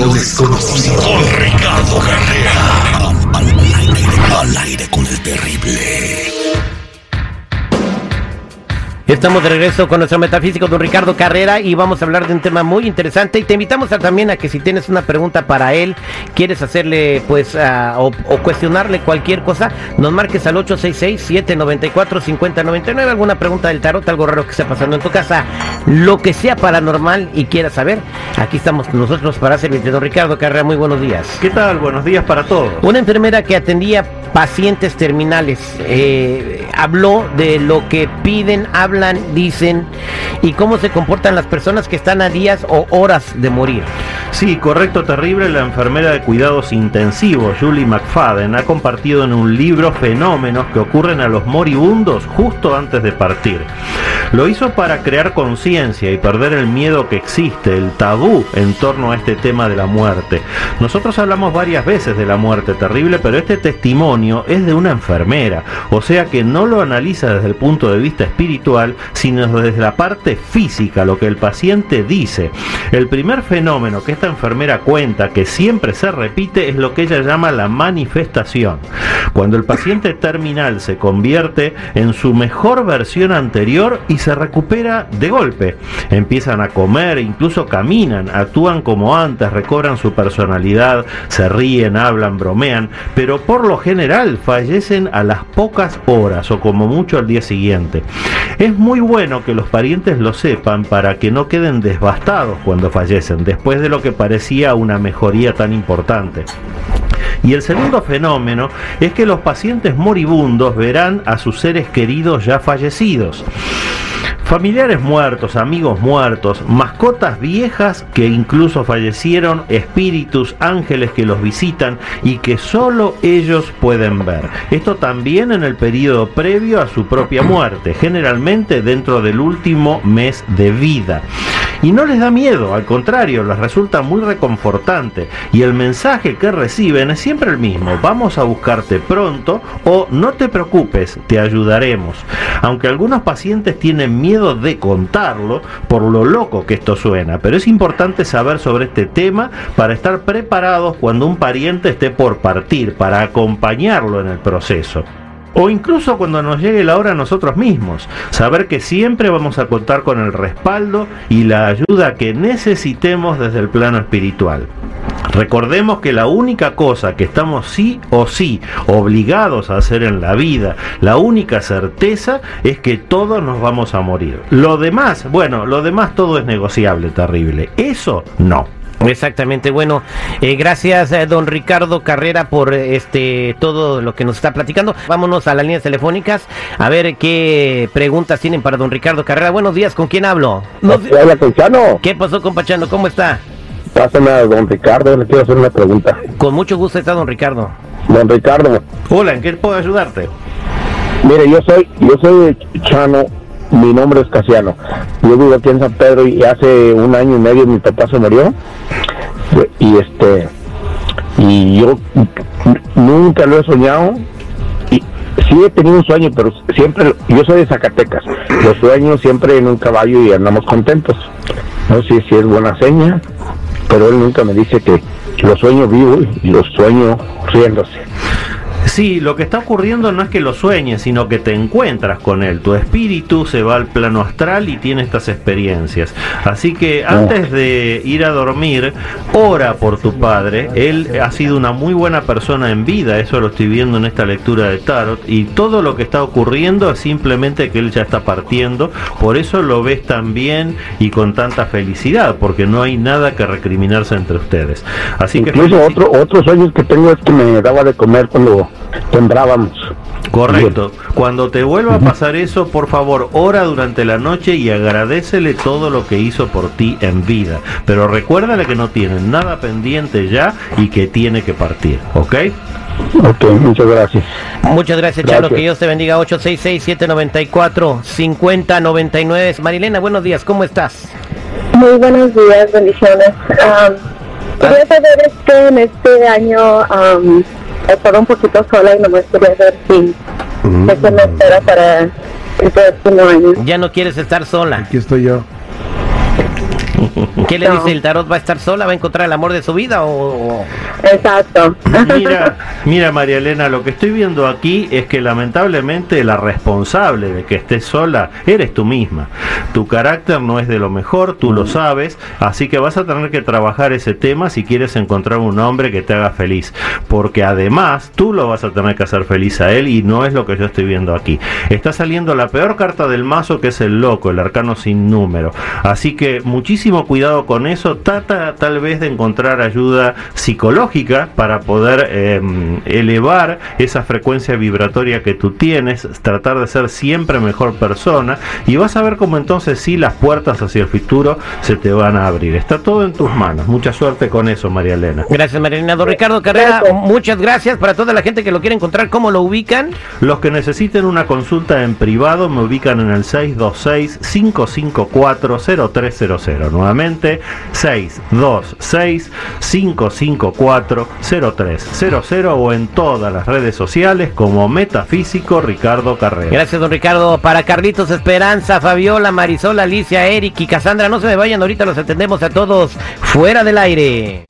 lo desconocido. Con Ricardo Carrera. al aire con el terrible. Estamos de regreso con nuestro metafísico don Ricardo Carrera y vamos a hablar de un tema muy interesante y te invitamos a, también a que si tienes una pregunta para él, quieres hacerle pues o, cuestionarle cualquier cosa, nos marques al 866-794-5099, alguna pregunta del tarot, algo raro que esté pasando en tu casa, lo que sea paranormal y quieras saber, aquí estamos nosotros para servirte. Don Ricardo Carrera, muy buenos días. ¿Qué tal? Buenos días para todos. Una enfermera que atendía pacientes terminales eh, habló de lo que piden, habla dicen y cómo se comportan las personas que están a días o horas de morir. Sí, correcto, terrible. La enfermera de cuidados intensivos, Julie McFadden, ha compartido en un libro fenómenos que ocurren a los moribundos justo antes de partir. Lo hizo para crear conciencia y perder el miedo que existe, el tabú en torno a este tema de la muerte. Nosotros hablamos varias veces de la muerte terrible, pero este testimonio es de una enfermera, o sea que no lo analiza desde el punto de vista espiritual, sino desde la parte física, lo que el paciente dice. El primer fenómeno que esta enfermera cuenta, que siempre se repite, es lo que ella llama la manifestación. Cuando el paciente terminal se convierte en su mejor versión anterior y se recupera de golpe. Empiezan a comer, incluso caminan, actúan como antes, recobran su personalidad, se ríen, hablan, bromean, pero por lo general fallecen a las pocas horas o como mucho al día siguiente. Es muy bueno que los parientes lo sepan para que no queden devastados cuando fallecen, después de lo que parecía una mejoría tan importante. Y el segundo fenómeno es que los pacientes moribundos verán a sus seres queridos ya fallecidos. Familiares muertos, amigos muertos, mascotas viejas que incluso fallecieron, espíritus, ángeles que los visitan y que solo ellos pueden ver. Esto también en el periodo previo a su propia muerte, generalmente dentro del último mes de vida. Y no les da miedo, al contrario, les resulta muy reconfortante. Y el mensaje que reciben es siempre el mismo, vamos a buscarte pronto o no te preocupes, te ayudaremos. Aunque algunos pacientes tienen miedo de contarlo por lo loco que esto suena, pero es importante saber sobre este tema para estar preparados cuando un pariente esté por partir, para acompañarlo en el proceso o incluso cuando nos llegue la hora a nosotros mismos. Saber que siempre vamos a contar con el respaldo y la ayuda que necesitemos desde el plano espiritual. Recordemos que la única cosa que estamos sí o sí obligados a hacer en la vida, la única certeza es que todos nos vamos a morir. Lo demás, bueno, lo demás todo es negociable, terrible. Eso no. Exactamente, bueno, eh, gracias eh, don Ricardo Carrera por este todo lo que nos está platicando. Vámonos a las líneas telefónicas a ver qué preguntas tienen para don Ricardo Carrera. Buenos días, ¿con quién hablo? Hola, Pachano. ¿Qué pasó con Pachano? ¿Cómo está? Pásame a don Ricardo, le quiero hacer una pregunta. Con mucho gusto está don Ricardo. Don Ricardo. Hola, ¿en qué puedo ayudarte? Mire, yo soy, yo soy Chano mi nombre es Casiano. Yo vivo aquí en San Pedro y hace un año y medio mi papá se murió. Y este y yo nunca lo he soñado. Y sí he tenido un sueño, pero siempre yo soy de Zacatecas. Los sueños siempre en un caballo y andamos contentos. No sé si es buena seña, pero él nunca me dice que los sueño vivo y los sueño riéndose. Sí, lo que está ocurriendo no es que lo sueñes, sino que te encuentras con él. Tu espíritu se va al plano astral y tiene estas experiencias. Así que antes de ir a dormir, ora por tu padre. Él ha sido una muy buena persona en vida, eso lo estoy viendo en esta lectura de Tarot. Y todo lo que está ocurriendo es simplemente que él ya está partiendo. Por eso lo ves tan bien y con tanta felicidad, porque no hay nada que recriminarse entre ustedes. Así que Incluso otro, otros sueños que tengo es que me daba de comer cuando temblábamos. Correcto. Cuando te vuelva a pasar eso, por favor, ora durante la noche y agradecele todo lo que hizo por ti en vida. Pero recuérdale que no tiene nada pendiente ya y que tiene que partir, ¿ok? Ok, muchas gracias. Muchas gracias, Chalo. Que Dios te bendiga. 866-794-5099. Marilena, buenos días. ¿Cómo estás? Muy buenos días, bendiciones. Um, quería saber que en este año um, he estado un poquito sola y no me quería ver si mm. se me espera para el próximo año. Ya no quieres estar sola. Aquí estoy yo. ¿Qué le No. dice el tarot? ¿Va a estar sola? ¿Va a encontrar el amor de su vida? ¿O, o- Exacto. Mira, mira María Elena, lo que estoy viendo aquí es que lamentablemente la responsable de que estés sola eres tú misma. Tu carácter no es de lo mejor, tú lo sabes, así que vas a tener que trabajar ese tema si quieres encontrar un hombre que te haga feliz, porque además tú lo vas a tener que hacer feliz a él y no es lo que yo estoy viendo aquí. Está saliendo la peor carta del mazo que es el loco, el arcano sin número. Así que muchísimo cuidado con eso, trata tal vez de encontrar ayuda psicológica para poder eh, elevar esa frecuencia vibratoria que tú tienes, tratar de ser siempre mejor persona y vas a ver cómo entonces sí las puertas hacia el futuro se te van a abrir. Está todo en tus manos. Mucha suerte con eso, María Elena. Gracias, Marilena. Don Ricardo Carrera, muchas gracias para toda la gente que lo quiere encontrar. ¿Cómo lo ubican? Los que necesiten una consulta en privado me ubican en el 626-554-0300. Nuevamente, 626-554-0300 o en todas las redes sociales como Metafísico Ricardo Carrera. Gracias, don Ricardo. Para Carlitos Esperanza, Fabiola, Marisol, Alicia, Eric y Cassandra, no se me vayan, ahorita los atendemos a todos fuera del aire.